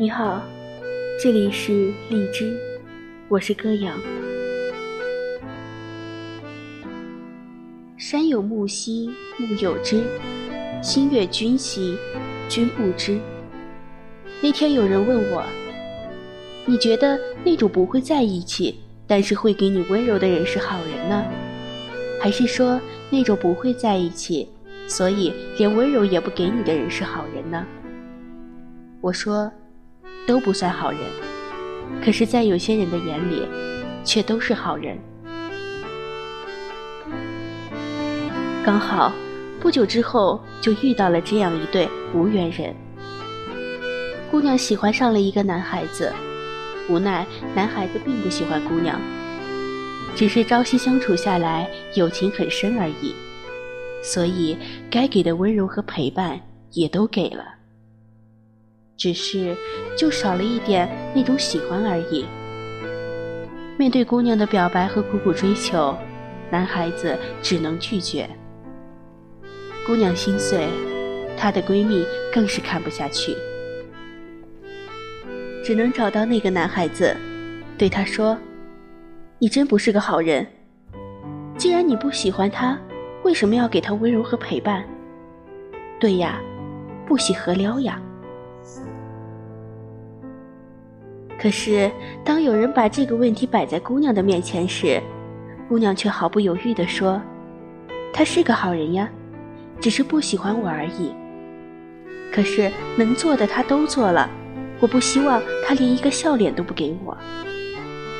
你好，这里是荔枝，我是歌阳。山有木兮木有枝，心悦君兮君不知。那天有人问我，你觉得那种不会在一起，但是会给你温柔的人是好人呢，还是说那种不会在一起，所以连温柔也不给你的人是好人呢？我说。都不算好人，可是，在有些人的眼里，却都是好人。刚好不久之后，就遇到了这样一对无缘人。姑娘喜欢上了一个男孩子，无奈男孩子并不喜欢姑娘，只是朝夕相处下来，友情很深而已，所以该给的温柔和陪伴也都给了。只是，就少了一点那种喜欢而已。面对姑娘的表白和苦苦追求，男孩子只能拒绝。姑娘心碎，她的闺蜜更是看不下去，只能找到那个男孩子，对他说：“你真不是个好人。既然你不喜欢他，为什么要给他温柔和陪伴？对呀，不喜何撩呀？”可是，当有人把这个问题摆在姑娘的面前时，姑娘却毫不犹豫地说：“他是个好人呀，只是不喜欢我而已。可是能做的他都做了，我不希望他连一个笑脸都不给我，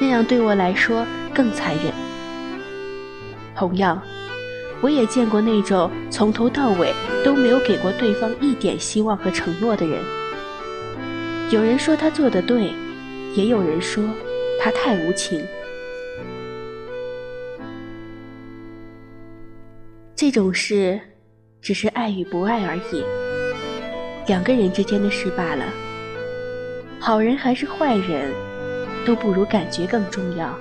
那样对我来说更残忍。同样，我也见过那种从头到尾都没有给过对方一点希望和承诺的人。有人说他做的对。”也有人说他太无情，这种事只是爱与不爱而已，两个人之间的事罢了。好人还是坏人，都不如感觉更重要。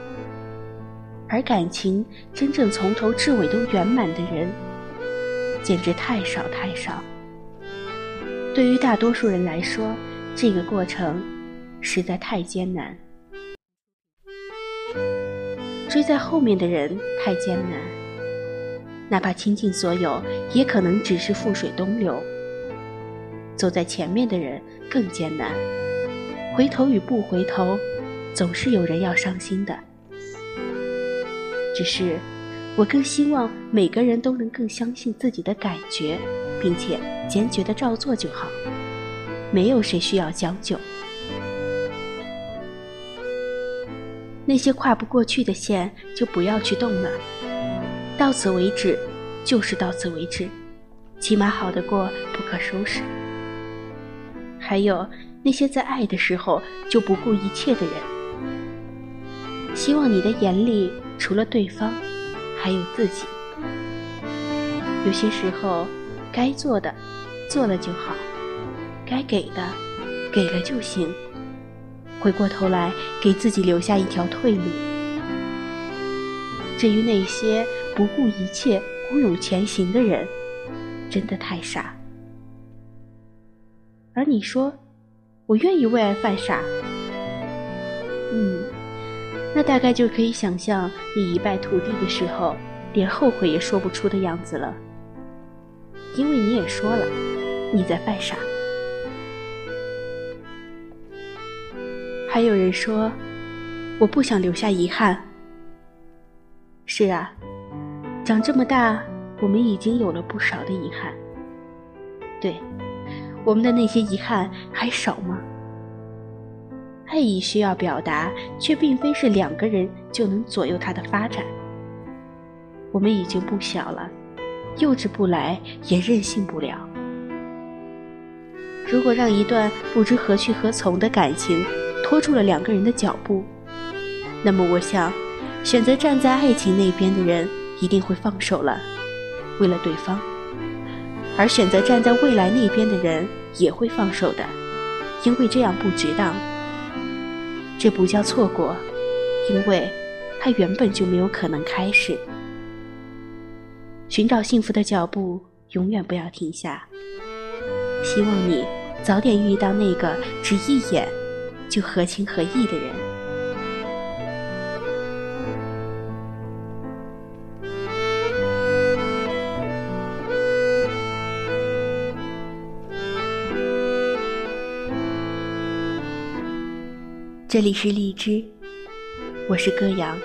而感情真正从头至尾都圆满的人，简直太少太少。对于大多数人来说，这个过程。实在太艰难，追在后面的人太艰难，哪怕倾尽所有，也可能只是覆水东流。走在前面的人更艰难，回头与不回头，总是有人要伤心的。只是，我更希望每个人都能更相信自己的感觉，并且坚决的照做就好，没有谁需要将就。那些跨不过去的线，就不要去动了。到此为止，就是到此为止，起码好得过不可收拾。还有那些在爱的时候就不顾一切的人，希望你的眼里除了对方，还有自己。有些时候，该做的做了就好，该给的给了就行。回过头来，给自己留下一条退路。至于那些不顾一切、孤勇前行的人，真的太傻。而你说，我愿意为爱犯傻，嗯，那大概就可以想象你一败涂地的时候，连后悔也说不出的样子了。因为你也说了，你在犯傻。还有人说，我不想留下遗憾。是啊，长这么大，我们已经有了不少的遗憾。对，我们的那些遗憾还少吗？爱意需要表达，却并非是两个人就能左右它的发展。我们已经不小了，幼稚不来，也任性不了。如果让一段不知何去何从的感情，拖住了两个人的脚步，那么我想，选择站在爱情那边的人一定会放手了，为了对方；而选择站在未来那边的人也会放手的，因为这样不值当。这不叫错过，因为它原本就没有可能开始。寻找幸福的脚步永远不要停下。希望你早点遇到那个只一眼。就合情合意的人。这里是荔枝，我是歌阳。